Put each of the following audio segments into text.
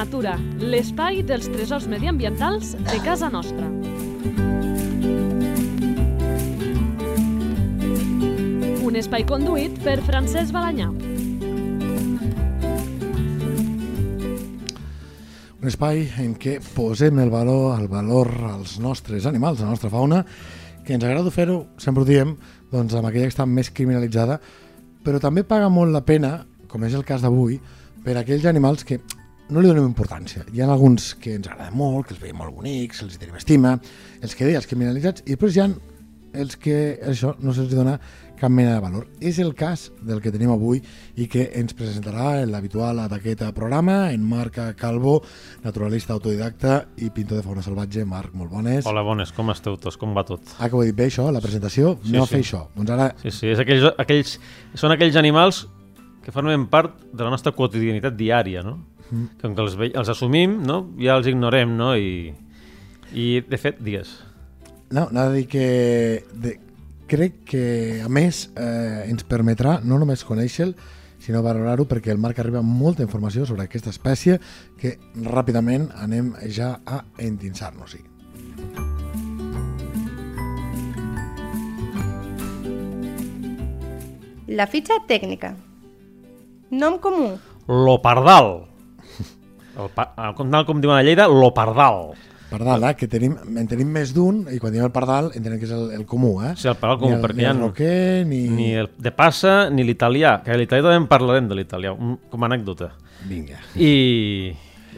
Natura, l'espai dels tresors mediambientals de casa nostra. Un espai conduït per Francesc Balanyà. Un espai en què posem el valor, el valor als nostres animals, a la nostra fauna, que ens agrada fer-ho, sempre ho diem, doncs amb aquella que està més criminalitzada, però també paga molt la pena, com és el cas d'avui, per aquells animals que no li donem importància. Hi ha alguns que ens agrada molt, que els veiem molt bonics, els tenim estima, els que deia, els criminalitzats, i després hi ha els que això no se'ls dona cap mena de valor. És el cas del que tenim avui i que ens presentarà l'habitual d'aquest programa, en Marc Calvo, naturalista autodidacta i pintor de fauna salvatge. Marc, molt bones. Hola, bones, com esteu tots? Com va tot? Ah, que ho he dit bé, això, la presentació? Sí, no sí. fer això. Doncs ara Sí, sí, és aquells, aquells, són aquells animals que formen part de la nostra quotidianitat diària, no? Mm. Com que els, ve- els assumim, no? Ja els ignorem, no? I, i de fet, digues. No, anava a dir que de, crec que, a més, eh, ens permetrà no només conèixer-lo, sinó valorar-ho perquè el Marc arriba amb molta informació sobre aquesta espècie que ràpidament anem ja a endinsar-nos-hi. La fitxa tècnica. Nom comú. L'opardal. El pa, el, com, diuen a Lleida, l'opardal. Pardal, eh? que tenim, en tenim més d'un, i quan diem el pardal entenem que és el, el comú, eh? Sí, el pardal comú, ni el, perquè ni el roquer, ni... Ni el de passa ni l'italià, que l'italià també en parlarem de l'italià, com a anècdota. Vinga. I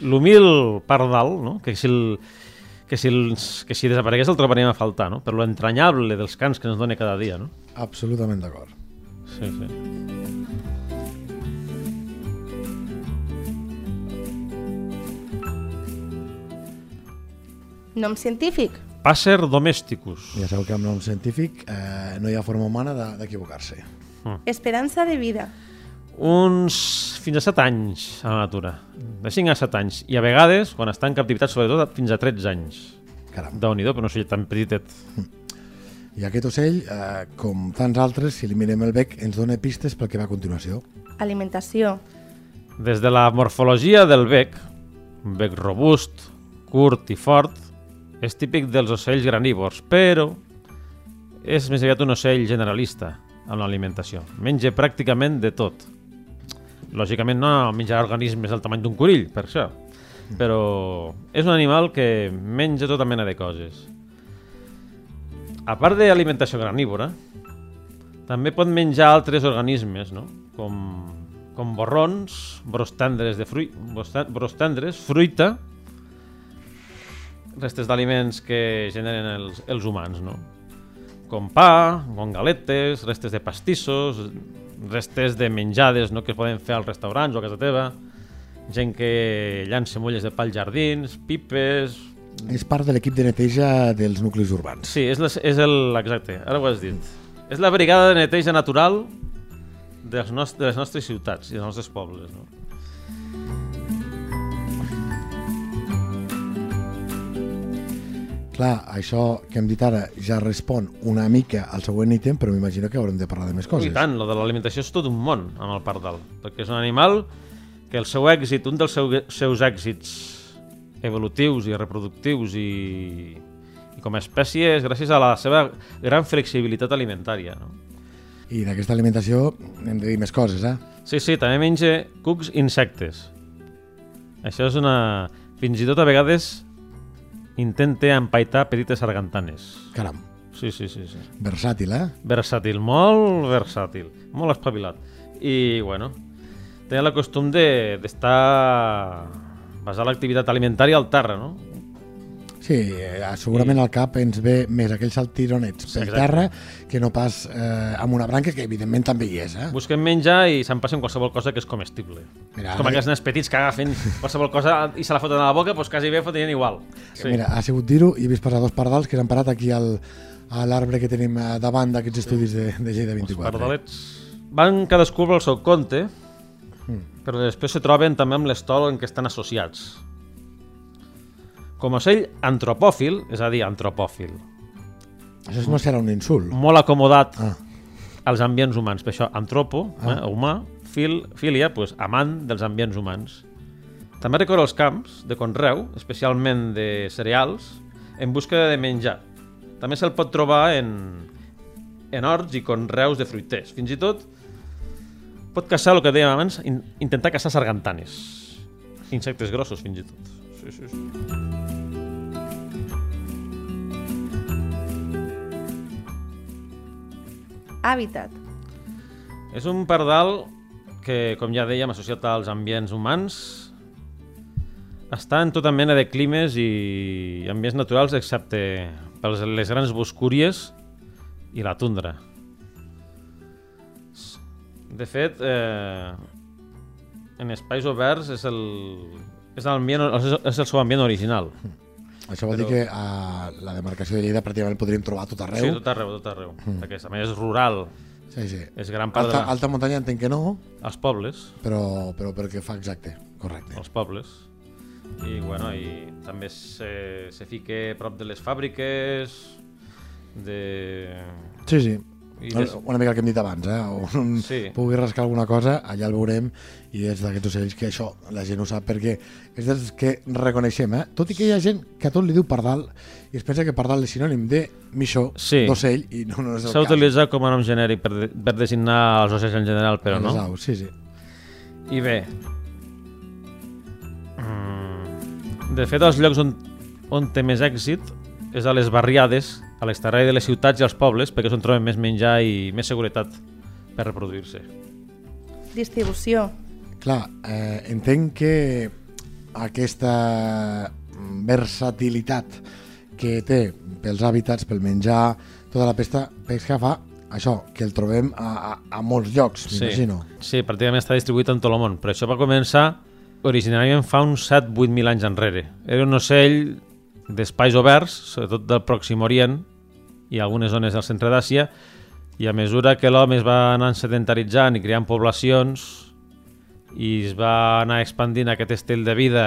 l'humil pardal, no? que, si el, que, si els, que si desaparegués el trobaríem a faltar, no? per lo entranyable dels cants que ens dona cada dia. No? Absolutament d'acord. Sí, sí. Nom científic. Passer domesticus. Ja sabeu que amb nom científic eh, no hi ha forma humana de- d'equivocar-se. Esperança de vida. Uns fins a 7 anys a la natura. De 5 a 7 anys. I a vegades, quan està en captivitat, sobretot fins a 13 anys. Caram. déu nhi però no sé tan petitet. I aquest ocell, eh, com tants altres, si li mirem el bec, ens dona pistes pel que va a continuació. Alimentació. Des de la morfologia del bec, un bec robust, curt i fort, és típic dels ocells granívors, però és més aviat un ocell generalista amb l'alimentació. Menja pràcticament de tot. Lògicament no menja organismes del tamany d'un corill, per això, però és un animal que menja tota mena de coses. A part d'alimentació granívora, també pot menjar altres organismes, no? com, com borrons, bros tendres, de fruit, bros ten- bros tendres, fruita, restes d'aliments que generen els, els humans, no? com pa, com galetes, restes de pastissos, restes de menjades no? que es poden fer als restaurants o a casa teva, gent que llança molles de pa als jardins, pipes... És part de l'equip de neteja dels nuclis urbans. Sí, és, la, és el... Exacte, ara ho has dit. És la brigada de neteja natural dels nost de les nostres ciutats i dels nostres pobles. No? Clar, això que hem dit ara ja respon una mica al següent ítem, però m'imagino que haurem de parlar de més I coses. tant, lo de l'alimentació és tot un món amb el pardal, perquè és un animal que el seu èxit, un dels seu, seus èxits evolutius i reproductius i, i com a espècie és gràcies a la seva gran flexibilitat alimentària. No? I d'aquesta alimentació hem de dir més coses, eh? Sí, sí, també menja cucs i insectes. Això és una... Fins i tot a vegades intenta empaitar petites sargantanes. Caram, Sí, sí, sí, sí. versàtil, eh? Versàtil, molt versàtil, molt espavilat. I, bueno, tenia el costum de- d'estar... De, basar l'activitat alimentària al terra, no? Sí, eh, segurament al cap ens ve més aquells saltironets per exacte. terra que no pas eh, amb una branca, que evidentment també hi és, eh? Busquen menjar i se'n passen qualsevol cosa que és comestible. Mira, és com aquells nens petits que agafen qualsevol cosa i se la foten a la boca, doncs quasi bé fotrien igual. Sí. Mira, ha sigut dir-ho i he vist passar dos pardals que s'han parat aquí al, a l'arbre que tenim eh, davant d'aquests estudis de, de Lleida 24. pardalets van cadascú pel seu compte, però després se troben també amb l'estol en què estan associats. Com a ocell antropòfil, és a dir, antropòfil, Això no serà un insult. molt acomodat Ah, als ambients humans. Per això, antropo, eh, humà, fil, filia, pues, amant dels ambients humans. També recorre els camps de conreu, especialment de cereals, en busca de menjar. També se'l pot trobar en, en horts i conreus de fruiters. Fins i tot pot caçar, el que dèiem abans, in, intentar caçar sargantanes. Insectes grossos, fins i tot. Sí, sí, sí. Hàbitat. És un pardal que, com ja dèiem, associat als ambients humans, està en tota mena de climes i ambients naturals, excepte per les grans boscúries i la tundra. De fet, eh, en espais oberts és el, és, l'ambient- és el seu ambient original. Això vol Però- dir que a la demarcació de Lleida pràcticament el podríem trobar a tot arreu. Sí, tot arreu, tot arreu. Perquè, a més, és rural. sí, sí. És gran part Alta, de alta muntanya entenc que no, Els pobles, però, però perquè fa exacte, correcte. els pobles. I, bueno, i també se, se a prop de les fàbriques, de... Sí, sí. I des- una mica el que hem dit abans, eh? On Sí. pugui rascar alguna cosa, allà el veurem, i és d'aquests ocells que això la gent ho sap, perquè és dels que reconeixem, eh? Tot i que hi ha gent que a tot li diu pardal, i es pensa que pardal és sinònim de mixó, Sí. d'ocell, i no, no és el S'ha utilitzat com a nom genèric per, de, per designar els ocells en general, però Les no. aus, sí, sí. I bé, mm, de fet, els llocs on, on té més èxit és a les barriades, a l'exterior de les ciutats i als pobles, perquè és on troben més menjar i més seguretat per reproduir-se. Distribució. Clar, eh, entenc que aquesta versatilitat que té pels hàbitats, pel menjar, tota la pesta, pesca fa això, que el trobem a, a, a molts llocs, m'imagino. sí, pràcticament està distribuït en tot el món, però això va començar originàriament fa uns 7-8 mil anys enrere. Era un ocell d'espais oberts, sobretot del Pròxim Orient i algunes zones del centre d'Àsia, i a mesura que l'home es va anar sedentaritzant i creant poblacions i es va anar expandint aquest estil de vida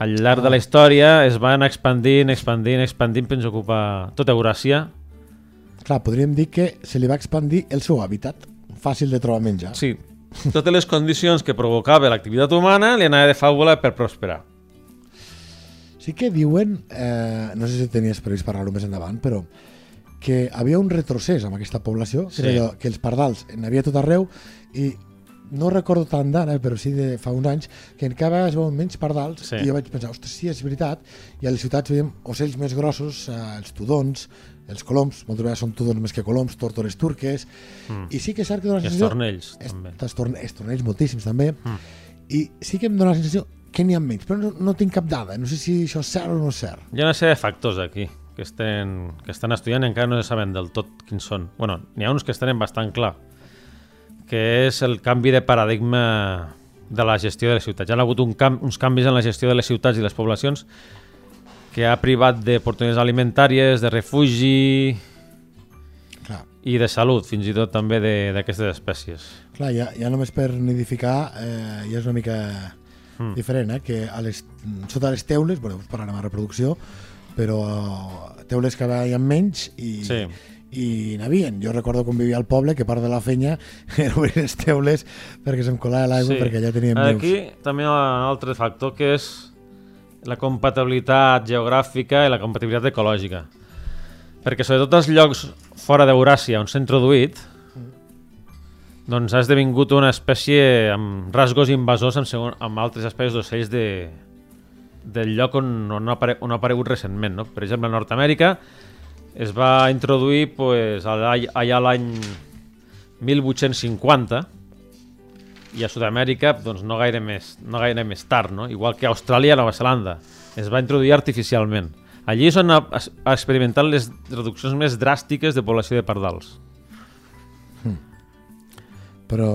al llarg de la història, es va anar expandint, expandint, expandint fins a ocupar tota Euràsia. Clar, podríem dir que se li va expandir el seu hàbitat, fàcil de trobar menjar. Sí, totes les condicions que provocava l'activitat humana li anava de fàbula per prosperar. Sí que diuen, eh, no sé si tenies previst parlar-ho més endavant, però que havia un retrocés amb aquesta població, que, Sí. allò, que els pardals n'hi havia tot arreu i no recordo tant d'ara, però sí de fa uns anys, que en cada vegada es veuen menys pardals Sí. i jo vaig pensar, ostres, sí, és veritat, i a les ciutats veiem ocells més grossos, eh, els tudons, els coloms, moltes vegades són tudons més que coloms, tórtores turques, Mm. i sí que és cert que dona I sensació... tornells, Es- també. Els torne, estornells moltíssims també, Mm. i sí que em dóna la sensació que n'hi ha menys, però no, no tinc cap dada, no sé si això és cert o no és cert. Hi ha una sèrie de factors aquí que estan, que estan estudiant i encara no se saben del tot quins són. bueno, n'hi ha uns que estan bastant clar, que és el canvi de paradigma de la gestió de les ciutats. Hi ha hagut un cam uns canvis en la gestió de les ciutats i les poblacions que ha privat d'oportunitats alimentàries, de refugi Clar, i de salut, fins i tot també d'aquestes espècies. clar ja, ja només per nidificar eh, ja és una mica Mm. diferent, eh? que a les, sota les teules, bueno, parlarem de reproducció, però teules que hi ha menys i, Sí. i n'havien. Jo recordo quan vivia al poble que part de la fenya era obrir les teules perquè se'm colava l'aigua perquè allà teníem Aquí nius. també hi ha un altre factor que és la compatibilitat geogràfica i la compatibilitat ecològica. Perquè sobretot els llocs fora d'Euràsia on s'ha introduït doncs ha esdevingut una espècie amb rasgos invasors amb, segon, amb altres espècies d'ocells de, del lloc on, on, ha apare, on ha aparegut recentment. No? Per exemple, a Nord-Amèrica es va introduir pues, allà, allà l'any 1850 i a Sud-amèrica doncs, no, gaire més, no gaire més tard, no? igual que a Austràlia i a Nova Zelanda. Es va introduir artificialment. Allí és on ha, experimentat les reduccions més dràstiques de població de pardals. Però,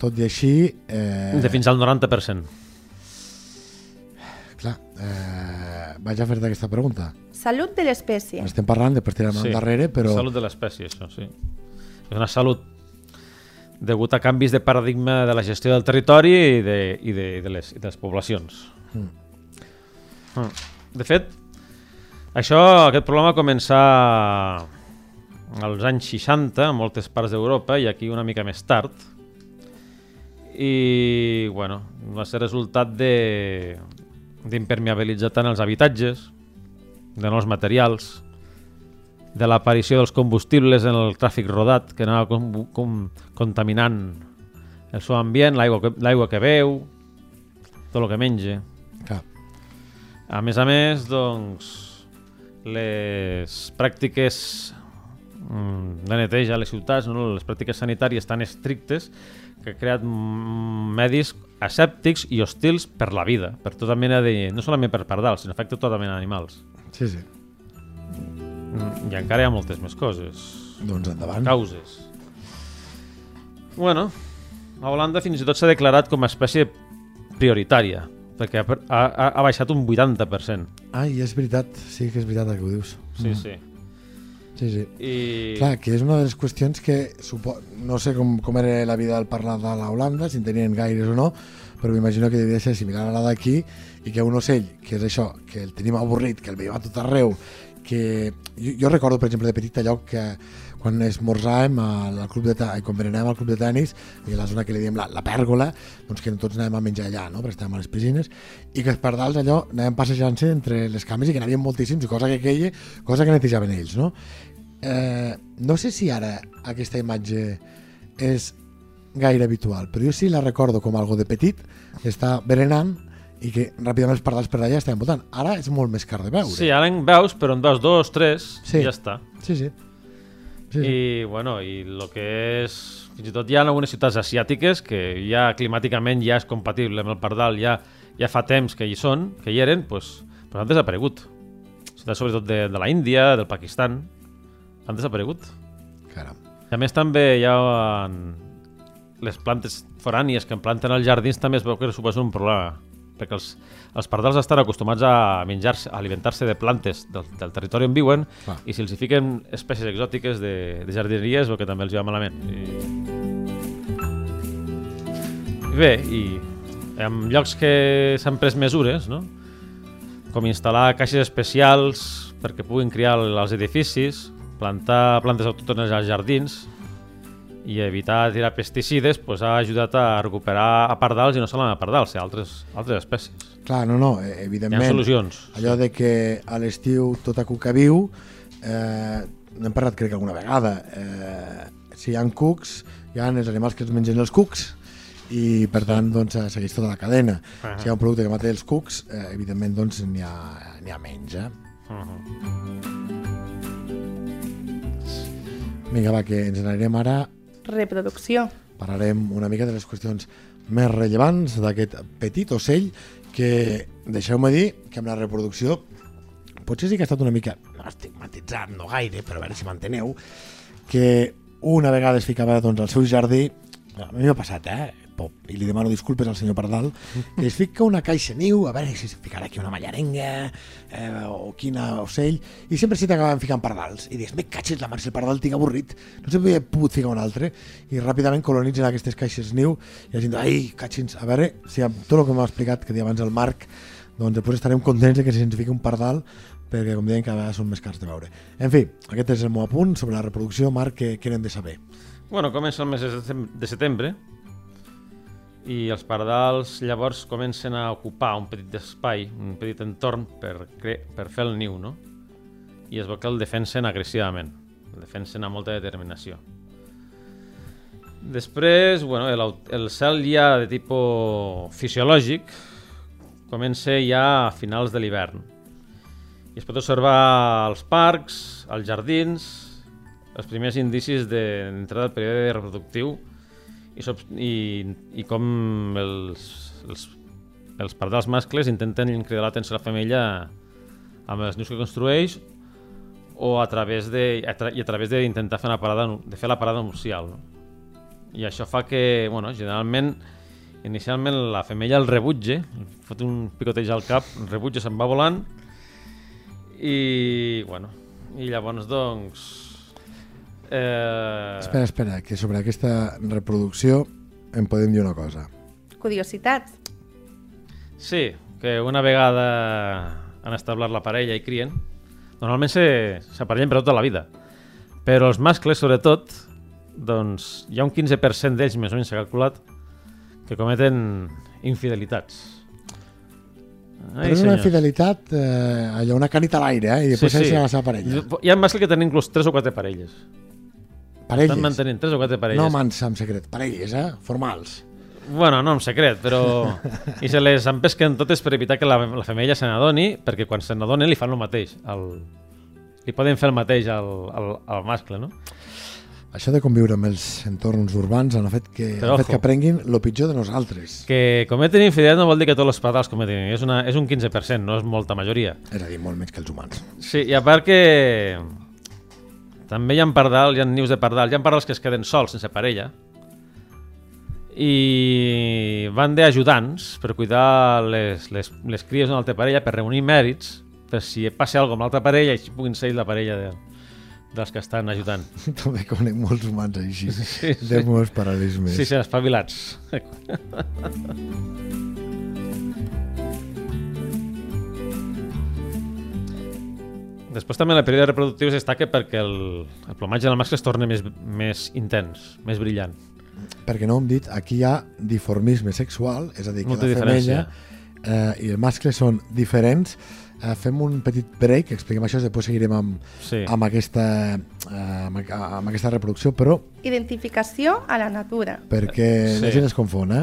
tot i així... Eh, De fins al 90%. Clar, eh, vaig a fer-te aquesta pregunta. Salut de l'espècie. Estem parlant, després tirem sí. endarrere, però... Salut de l'espècie, això, sí. És una salut degut a canvis de paradigma de la gestió del territori i de, i de, i de, les, i de les poblacions. Mm. Mm. De fet, això, aquest problema va començar als anys 60 a moltes parts d'Europa i aquí una mica més tard i bueno, va ser resultat de d'impermeabilitzar tant els habitatges, de nous materials, de l'aparició dels combustibles en el tràfic rodat, que anava com, com, contaminant el seu ambient, l'aigua que, que beu, tot el que menja. Clar. A més a més, doncs, les pràctiques mm, de neteja a les ciutats, no? les pràctiques sanitàries tan estrictes que ha creat medis asèptics i hostils per la vida, per tota mena de... no solament per pardals, sinó afecta tota mena d'animals. Sí, sí. Mm, I encara hi ha moltes més coses. Doncs endavant. Causes. Bueno, a Holanda fins i tot s'ha declarat com a espècie prioritària, perquè ha, ha, ha baixat un 80%. Ai, és veritat, sí que és veritat el que ho dius. Sí, Mm. sí. Sí, sí. I... Clar, que és una de les qüestions que supo... no sé com, com era la vida del parlar de la Holanda, si en tenien gaires o no, però m'imagino que devia ser similar a la d'aquí i que un ocell, que és això, que el tenim avorrit, que el veiem a tot arreu, que jo, jo recordo, per exemple, de petit allò que quan esmorzàvem al, al club de ta- quan berenàvem al club de tenis i a la zona que li diem la, la pèrgola doncs que tots anàvem a menjar allà, no? perquè estàvem a les piscines i que els pardals allò anàvem passejant-se entre les cames i que n'havien moltíssims cosa que queia, cosa que netejaven ells no? Eh, no sé si ara aquesta imatge és gaire habitual, però jo sí la recordo com algo de petit, està berenant i que ràpidament els pardals per allà estaven votant. Ara és molt més car de veure. Sí, ara en veus, però en veus dos, tres, Sí. i ja està. sí. sí. sí, sí. I, bueno, i el que és... Fins i tot hi ha algunes ciutats asiàtiques que ja climàticament ja és compatible amb el pardal, ja, ja fa temps que hi són, que hi eren, doncs, però han desaparegut. Ciutats sobretot de, de la Índia, del Pakistan, han desaparegut. Caram. A més també hi ha en les plantes forànies que en planten als jardins també es veu que suposa un problema perquè els, els pardals estan acostumats a menjar-se, a alimentar-se de plantes del, del territori on viuen Clar. i si els hi fiquen espècies exòtiques de, de jardineria veu que també els hi va malament. I... Bé, i en llocs que s'han pres mesures, no? com instal·lar caixes especials perquè puguin criar als edificis, plantar plantes autòctones als jardins i evitar tirar pesticides pues, ha ajudat a recuperar a pardals i no solament a pardals, a altres, altres espècies. Clar, no, no, eh, Hi ha evidentment. solucions. Allò de que a l'estiu tota cuca viu, eh, n'hem parlat crec alguna vegada, eh, si hi ha cucs, hi ha els animals que es mengen els cucs, i per tant doncs, eh, segueix tota la cadena. Ah. Si hi ha un producte que mata els cucs, eh, evidentment doncs, n'hi ha, ha menys. Eh? Uh -huh. Vinga, va, que ens n'anirem ara Reproducció. parlarem una mica de les qüestions més rellevants d'aquest petit ocell que, deixeu-me dir, que amb la reproducció potser sí que ha estat una mica, no estigmatitzat, no gaire, però a veure si m'enteneu, que una vegada es ficava doncs, al seu jardí, a mi m'ha passat, eh? Pop, i li demano disculpes al senyor Pardal, que es fica una caixa niu, a veure si es ficarà aquí una mallarenga eh, o quina ocell, i sempre s'hi t'acabaven ficant pardals. I dius, me catxes la mar, si el pardal tinc avorrit, no sempre he pogut ficar un altre, i ràpidament colonitzen aquestes caixes niu, i la gent, ai, catxins, a veure si amb tot el que m'ha explicat que deia abans el Marc, doncs després estarem contents que se'ns fiqui un pardal, perquè com deien cada vegada són més cars de veure. En fi, aquest és el meu apunt sobre la reproducció, Marc, que, que n'hem de saber. Bueno, comença el mes de setembre i els pardals llavors comencen a ocupar un petit espai, un petit entorn per, per fer el niu, no? I es veu que el defensen agressivament, el defensen amb molta determinació. Després, bueno, el, el cel ja de tipus fisiològic comença ja a finals de l'hivern. I es pot observar als parcs, als jardins, els primers indicis d'entrada del període reproductiu i, i, i com els, els, els pardals mascles intenten cridar l'atenció a la femella amb els nius que construeix o a través de, a tra i a través d'intentar fer, una parada, de fer la parada nupcial. No? I això fa que, bueno, generalment, inicialment la femella el rebutge, fot un picoteig al cap, el rebutge, se'n va volant i, bueno, i llavors, doncs... Eh, Espera, espera, que sobre aquesta reproducció em podem dir una cosa. Curiositat. Sí, que una vegada han establert la parella i crien, normalment se- s'aparellen per tota la vida. Però els mascles, sobretot, doncs hi ha un 15% d'ells, més o menys s'ha calculat, que cometen infidelitats. Però és una infidelitat, eh, allò, una canita a l'aire, eh? I després sí, sí. la seva parella. Hi ha mascles que tenen inclús tres o quatre parelles. Parelles? Estan mantenint tres o quatre parelles. No mans en secret, parelles, eh? Formals. Bueno, no en secret, però... I se les empesquen totes per evitar que la, la femella se n'adoni, perquè quan se n'adonen li fan el mateix. El... Li poden fer el mateix al, al, al mascle, no? Això de conviure amb els entorns urbans han fet que, han fet que aprenguin el pitjor de nosaltres. Que cometen infidelitat no vol dir que tots els padals cometen. És, una, és un 15%, no és molta majoria. És a dir, molt menys que els humans. Sí, i a part que també hi ha pardals, hi ha nius de pardal, hi ha pardals que es queden sols, sense parella, i van d'ajudants per cuidar les, les, les cries d'una altra parella, per reunir mèrits, per si passa alguna amb l'altra parella i puguin ser la parella de, dels que estan ajudant. També conec molts humans així, sí, sí. de molts paral·lelismes. Sí, sí, espavilats. Després també en el període reproductiu es destaca perquè el, el plomatge del mascle es torna més, més intens, més brillant. Perquè no hem dit, aquí hi ha diformisme sexual, és a dir, que Molta la femella eh, i el mascle són diferents, Uh, fem un petit break, expliquem això, després seguirem amb, sí. amb, aquesta, uh, amb, amb aquesta reproducció, però... Identificació a la natura. Perquè sí. la gent es confon, eh?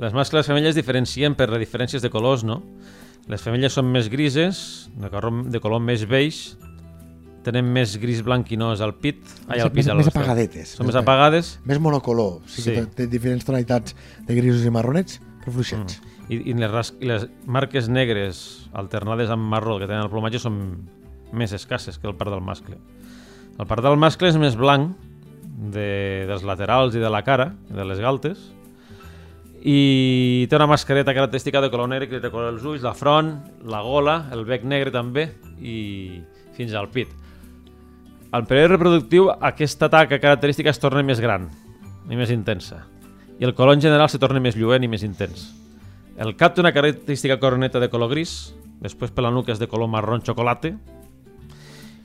Les mascles i les femelles diferencien per les diferències de colors, no? Les femelles són més grises, de color, de color més beix, tenen més gris blanquinós al pit, ai, al pit, més, més apagadetes. Són més apagades. Més monocolor, sí, sí. que té diferents tonalitats de grisos i marronets, però fluixets. Mm i, i, les, i les marques negres alternades amb marró que tenen el plomatge són més escasses que el part del mascle. El part del mascle és més blanc de, dels laterals i de la cara, de les galtes, i té una mascareta característica de color negre que té color els ulls, la front, la gola, el bec negre també i fins al pit. Al període reproductiu aquesta taca característica es torna més gran i més intensa i el color en general se torna més lluent i més intens. El cap té una característica coroneta de color gris, després per la nuca és de color marrón xocolate,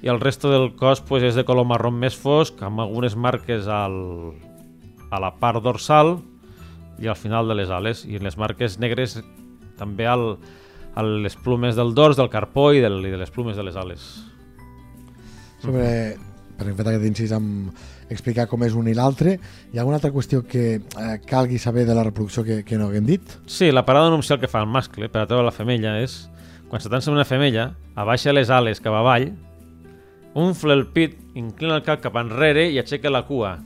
i el resto del cos pues, és de color marró més fosc, amb algunes marques al, a la part dorsal i al final de les ales, i les marques negres també al, a les plumes del dors, del carpó i, del, i de les plumes de les ales. Sobre, per exemple, aquest incís amb explicar com és un i l'altre. Hi ha alguna altra qüestió que eh, calgui saber de la reproducció que, que no haguem dit? Sí, la parada nupcial que fa el mascle per a la femella és quan se tansa una femella, abaixa les ales cap avall, unfla el pit, inclina el cap cap enrere i aixeca la cua.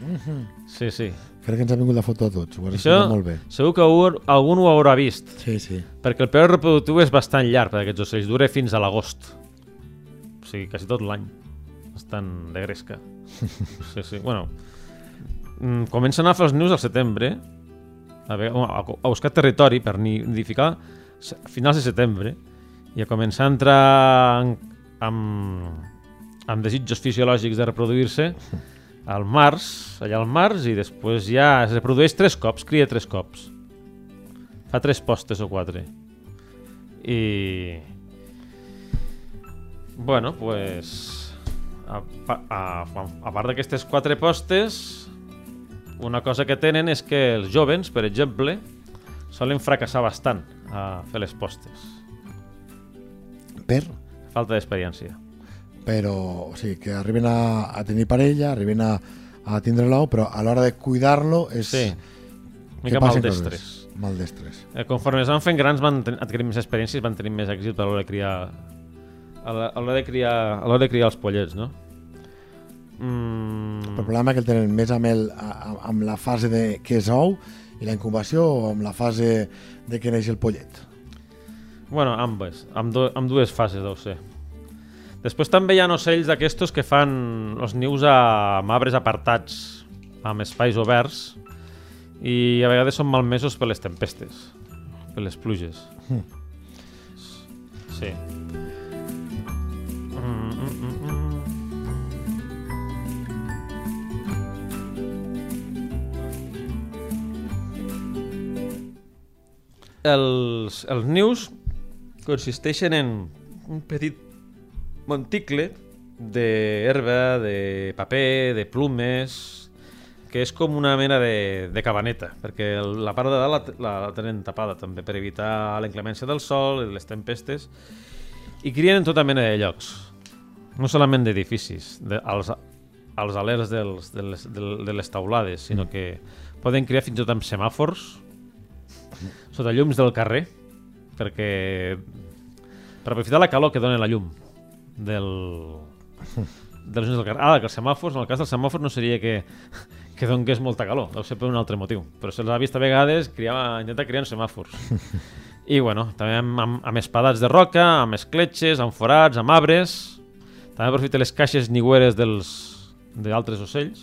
Mm -hmm. Sí, sí. Crec que ens ha vingut la foto a tots, ho has Això, molt bé. Segur que algú, algun ho haurà vist. Sí, sí. Perquè el període reproductiu és bastant llarg per aquests ocells, dura fins a l'agost. O sigui, quasi tot l'any. Estan de gresca. Sí, sí. Bueno, mm, comencen a fer els nius al setembre, a, veure, a, a buscar territori per nidificar a finals de setembre i a començar a entrar en, amb, amb desitjos fisiològics de reproduir-se al març, allà al març, i després ja es reprodueix tres cops, cria tres cops. Fa tres postes o quatre. I... Bueno, pues a, a, a part d'aquestes quatre postes, una cosa que tenen és que els jovens, per exemple, solen fracassar bastant a fer les postes. Per? Falta d'experiència. Però, o sigui, que arriben a, a tenir parella, arriben a, a tindre l'ou, però a l'hora de cuidar-lo és... Sí, mica maldestres. Maldestres. Eh, conforme es van fent grans van adquirir més experiències, van tenir més èxit a l'hora de criar a l'hora de criar a l'hora de criar els pollets, no? Mm. El problema que el tenen més amb, el, amb la fase de que és ou i la incubació o amb la fase de que neix el pollet? Bueno, ambes, amb, do, amb dues fases deu ser. Després també hi ha ocells d'aquestos que fan els nius a, amb arbres apartats, amb espais oberts, i a vegades són malmesos per les tempestes, per les pluges. Mm. Sí. els, els nius consisteixen en un petit monticle d'herba, de paper, de plumes, que és com una mena de, de cabaneta, perquè la part de dalt la, la, la tenen tapada també per evitar la inclemència del sol i les tempestes i crien en tota mena de llocs. No solament d'edificis de, als, als alers dels, de, les, de, de les taulades sinó que poden criar fins i tot amb semàfors sota llums del carrer perquè per aprofitar la calor que dona la llum del, dels llums del carrer. Ah, que els semàfors, en el cas del semàfor no seria que, que donés molta calor, deu ser per un altre motiu. Però se'ls ha vist a vegades criar, intentar criar semàfors. I bueno, també amb, amb, amb espadats de roca, amb escletxes, amb forats, amb arbres. També aprofita les caixes nigüeres dels d'altres ocells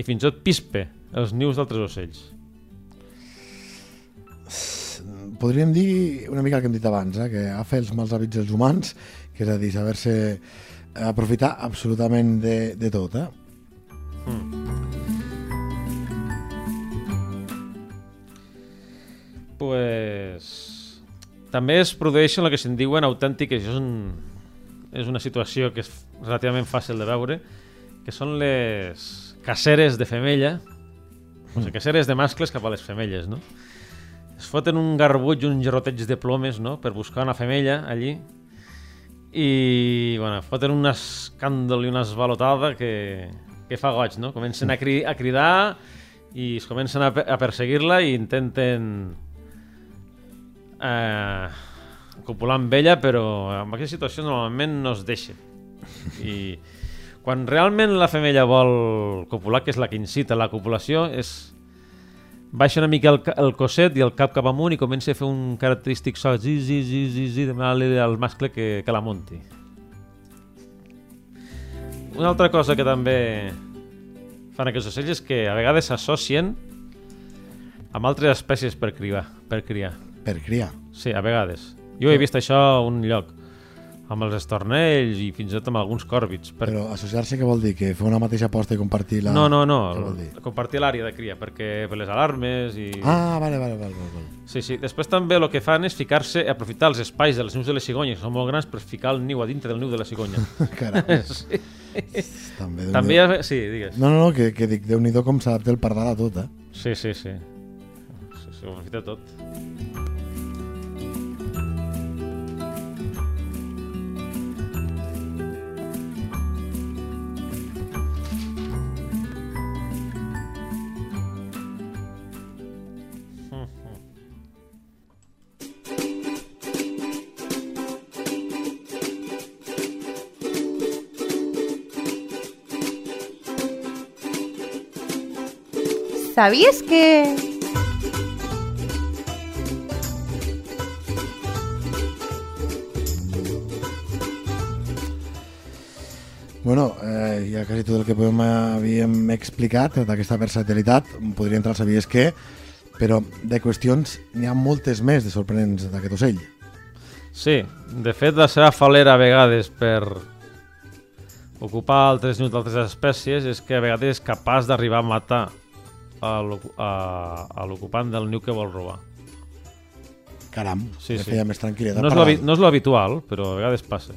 i fins i tot pispe els nius d'altres ocells. Podríem dir una mica el que hem dit abans, eh? que agafa els mals hàbits dels humans, que és a dir, saber-se aprofitar absolutament de, de tot. Eh? pues, també es produeixen el que se'n diuen autèntiques, és, un, és una situació que és relativament fàcil de veure, que són les caceres de femella, o sigui, caceres de mascles cap a les femelles, no? Es foten un garbuig, un gerroteig de plomes, no?, per buscar una femella allí, i, bueno, foten un escàndol i una esvalotada que, que fa goig, no? Comencen a, cri a cridar i es comencen a, pe- a perseguir-la i intenten eh, copular amb ella, però en aquesta situació normalment no es deixa. I quan realment la femella vol copular, que és la que incita la copulació, és baixa una mica el, el cosset i el cap cap amunt i comença a fer un característic so zi, zi, zi, zi, zi, demanant-li al mascle que, que la munti. Una altra cosa que també fan aquests ocells és que a vegades s'associen amb altres espècies per criar, per criar. Per criar. Sí, a vegades. Jo he vist això a un lloc, amb els estornells i fins i tot amb alguns còrbits. Per... Però associar-se què vol dir? Que fer una mateixa aposta i compartir la... No, no, no, compartir l'àrea de cria, perquè per les alarmes i... Ah, vale, vale, vale. vale. Sí, sí. Després també el que fan és ficar-se, aprofitar els espais dels nius de les cigonyes, que són molt grans, per ficar el niu a dintre del niu de la cigonya. Caram, sí. també. també ha... Sí, digues. No, no, no, que, que dic, déu-n'hi-do com s'adapta el pardal a tot, eh? Sí, sí, sí. Sí, sí, ho aprofita tot. ¿Sabías que...? Bueno, eh, ja quasi tot el que podem, havíem explicat d'aquesta versatilitat, podria entrar al sabies què, però de qüestions n'hi ha moltes més de sorprenents d'aquest ocell. Sí, de fet la seva falera a vegades per ocupar altres nius d'altres espècies és que a vegades és capaç d'arribar a matar a l'ocu- a- a l'ocupant del niu que vol robar. Caram, Sí, sí. feia més tranquil·litat. No és, no és lo habitual, però a vegades passa.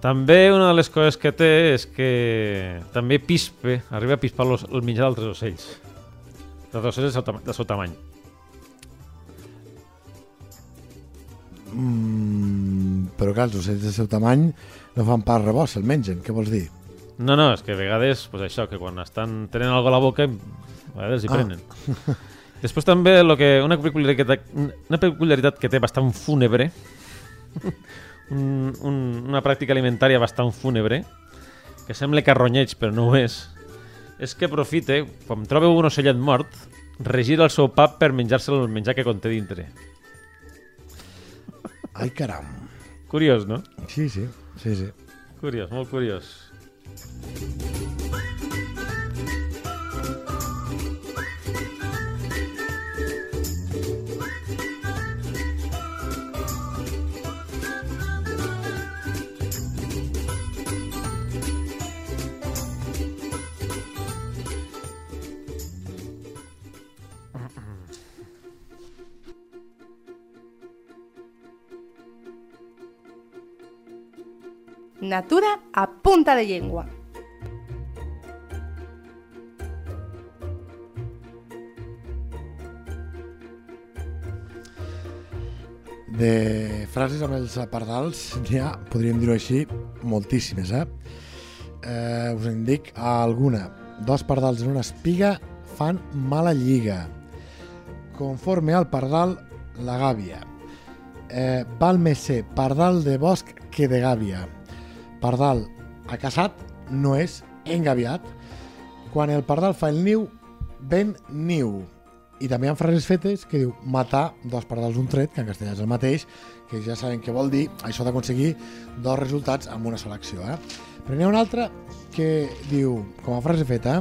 També una de les coses que té és que també pispe, arriba a pispar los, el menjar d'altres ocells. D'altres ocells del seu, del seu tamany. Mm, però clar, els ocells del seu tamany no fan pas rebost, se'l mengen, què vols dir? No, no, és que a vegades, pues això, que quan estan tenen alguna a la boca, a vegades hi Ah. prenen. Després també lo que, una, peculiaritat, una peculiaritat que té bastant fúnebre, un, un, una pràctica alimentària bastant fúnebre, que sembla carronyeig però no ho és, és que aprofite, quan troba un ocellet mort, regira el seu pap per menjar-se el menjar que conté dintre. Ai, caram. Curiós, no? Sí, sí, sí, sí. Curiós, molt curiós. Natura a punta de llengua. De frases amb els pardals n'hi ha, podríem dir-ho així, moltíssimes, eh? eh? Us en dic alguna. Dos pardals en una espiga fan mala lliga. Conforme al pardal, la gàbia. Eh, val més ser pardal de bosc que de gàbia. Pardal acaçat no és engaviat. Quan el pardal fa el niu, ven niu. I també hi ha frases fetes que diu matar dos pardals un tret, que en castellà és el mateix, que ja saben què vol dir això d'aconseguir dos resultats amb una sola acció. Eh? Però n'hi ha una altra que diu, com a frase feta,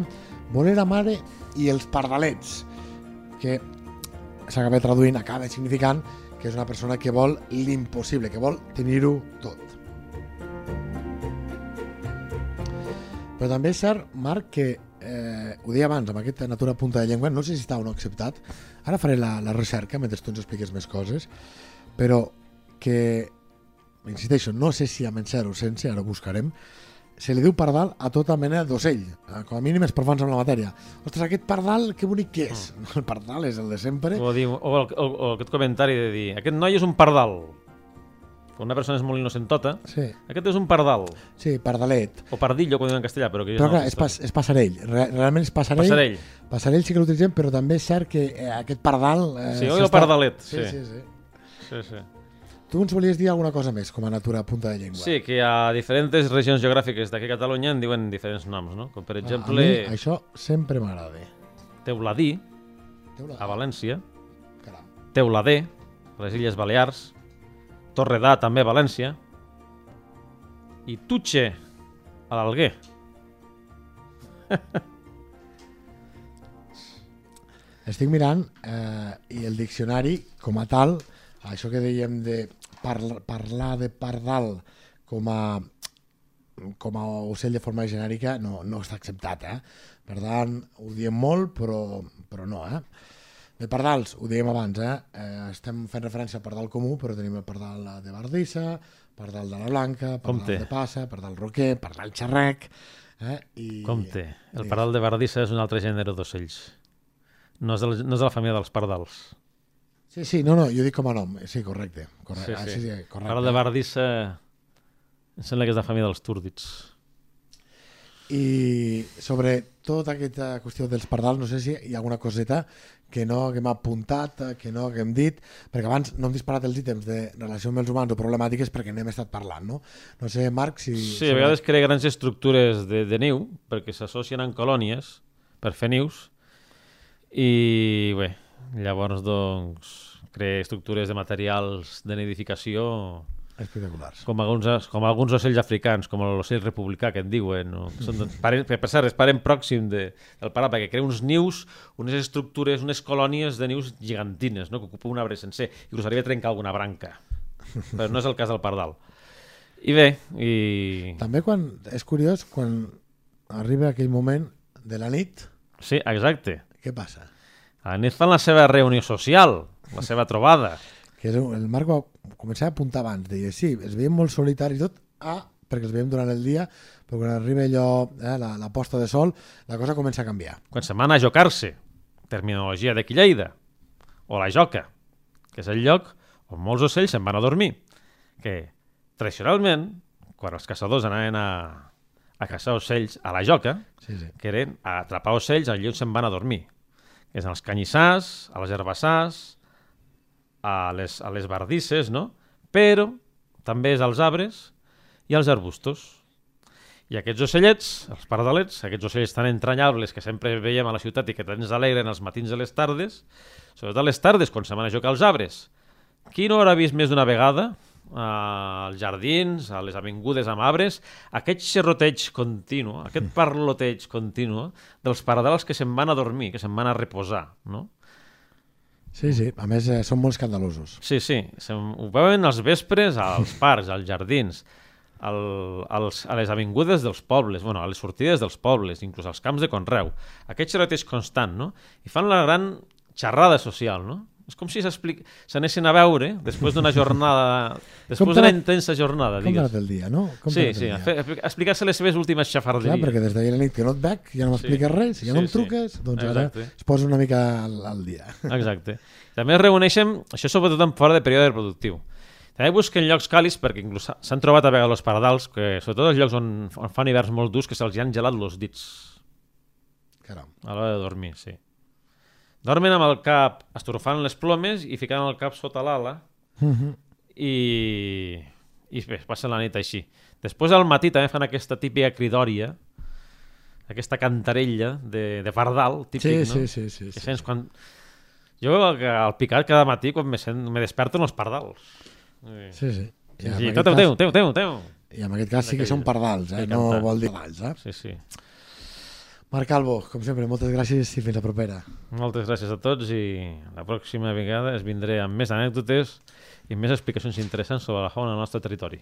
voler a mare i els pardalets, que s'acaba traduint, acaba significant que és una persona que vol l'impossible, que vol tenir-ho tot. Però també és cert, Marc, que eh, ho deia abans, amb aquesta natura punta de llengua, no sé si està o no acceptat, ara faré la, la recerca mentre tu ens expliques més coses, però que, insisteixo, no sé si amb encert o sense, ara ho buscarem, se li diu pardal a tota mena d'ocell, eh, com a mínim és profans amb la matèria. Ostres, aquest pardal, que bonic que és. El pardal és el de sempre. O, diu, o, o, o aquest comentari de dir aquest noi és un pardal. Quan una persona és molt innocentota, Sí, aquest és un pardal. sí, pardalet. O pardillo, com diuen en castellà, però que Però no, clar, és, pas, és passarell. Re realment és passarell. Passarell. Passarell sí que l'utilitzem, però també és cert que eh, aquest pardal... Eh, Sí, oi el pardalet, Sí, sí. sí, sí. Sí, sí. Tu ens volies dir alguna cosa més, com a natura punta de llengua? Sí, que a diferents regions geogràfiques d'aquí a Catalunya en diuen diferents noms, no? Com per Ah, exemple, A mi això sempre m'agrada. Teuladí, Teula... a València, Caram. Teuladé, a les Illes Balears, Torredà, també València, i Tutxe, a l'Alguer. Estic mirant eh, i el diccionari, com a tal, això que dèiem de parla, parlar de pardal com a com a ocell de forma genèrica no, no està acceptat, eh? Per tant, ho diem molt, però, però no, eh? De pardals, ho dèiem abans, eh? eh? Estem fent referència al pardal comú, però tenim el pardal de Bardissa, pardal de la Blanca, pardal Compte. de Passa, pardal roquer, pardal xerrec... Eh? I... Compte, el Digues. pardal de Bardissa és un altre gènere d'ocells. No és, de, la- no és de la família dels pardals. Sí, sí, no, no, jo dic com a nom, sí, correcte. correcte. Sí, Ah, sí. sí, sí, El correcte. pardal de Bardissa em sembla que és de la família dels túrdids. I sobre tota aquesta qüestió dels pardals, no sé si hi ha alguna coseta que no que hem apuntat, que no que hem dit, perquè abans no hem disparat els ítems de relació amb els humans o problemàtiques perquè n'hem estat parlant, no? No sé, Marc, si... Sí, a vegades crea grans estructures de, de niu perquè s'associen en colònies per fer nius i bé, llavors doncs crea estructures de materials de nidificació Espectaculars. com alguns, com alguns ocells africans, com l'ocell republicà que en diuen, no? són doncs, parent, per cert, és parent pròxim de, del parà, perquè crea uns nius, unes estructures, unes colònies de nius gegantines, no? que ocupen un arbre sencer, inclús arriba a trencar alguna branca. Però no és el cas del pardal. I bé, i... També quan, és curiós, quan arriba aquell moment de la nit, Sí, exacte. què passa? A la nit fan la seva reunió social, la seva trobada. Que és, el Marc va començar a apuntar abans, deia, sí, els veiem molt solitaris i tot, ah, perquè els veiem durant el dia, però quan arriba allò, eh, la, la posta de sol, la cosa comença a canviar. Quan se'n van a jocar-se, terminologia d'aquí Lleida, o la joca, que és el lloc on molts ocells se'n van a dormir, que tradicionalment, quan els caçadors anaven a, a caçar ocells a la joca, Sí, sí. que eren a atrapar ocells al lloc on se'n van a dormir, que és als canyissars, a les herbassars, a les, a les bardisses, no? Però també és als arbres i als arbustos. I aquests ocellets, els pardalets, aquests ocells tan entranyables que sempre veiem a la ciutat i que tant ens alegren els matins i les tardes, sobretot a les tardes, quan se van a jocar als arbres. Qui no haurà vist més d'una vegada als jardins, a les avingudes amb arbres, aquest xerroteig continu, aquest parloteig continu dels pardals que se'n van a dormir, que se'n van a reposar, no? Sí, sí, a més eh, són molt escandalosos. Sí, sí, ho veuen als vespres als parcs, als jardins, al, als, a les avingudes dels pobles, bueno, a les sortides dels pobles, inclús als camps de Conreu. Aquest xerroteig constant, no? I fan la gran xerrada social, no? És com si s'anessin a veure després d'una jornada... Després d'una intensa jornada, Com t'ha digues. anat el dia, no? Com Sí, sí, explicar-se les seves últimes Clar, xafarderies. perquè des d'ahir a la nit que no et veig, ja no m'expliques Sí. res, ja no Sí, em sí. truques, doncs ara Exacte. es posa una mica al, al dia. Exacte. També es reuneixen, això sobretot en fora de període reproductiu. També busquen llocs càlids perquè inclús s'ha- s'han trobat a vegades els pardals, que sobretot els llocs on, on fan hiverns molt durs, que se'ls han gelat els dits Caram. a l'hora de dormir, sí. Dormen amb el cap estrofant les plomes i ficant el cap sota l'ala Mhm. i, i bé, passen la nit així. Després al matí també fan aquesta típica cridòria, aquesta cantarella de, de pardal, típic, Sí, no? sí, sí, sí, Que sí. sents quan... Jo que al picat cada matí quan me, sent, me desperto en els pardals. Sí, sí. I en Sí, aquest teu, cas- teu, teu, teu, teu. I en aquest cas sí que són pardals, eh? Sí, no vol dir pardals, eh? Sí, sí. Marc Calvo, com sempre, moltes gràcies i fins la propera. Moltes gràcies a tots i la pròxima vegada es vindré amb més anècdotes i més explicacions interessants sobre la fauna al nostre territori.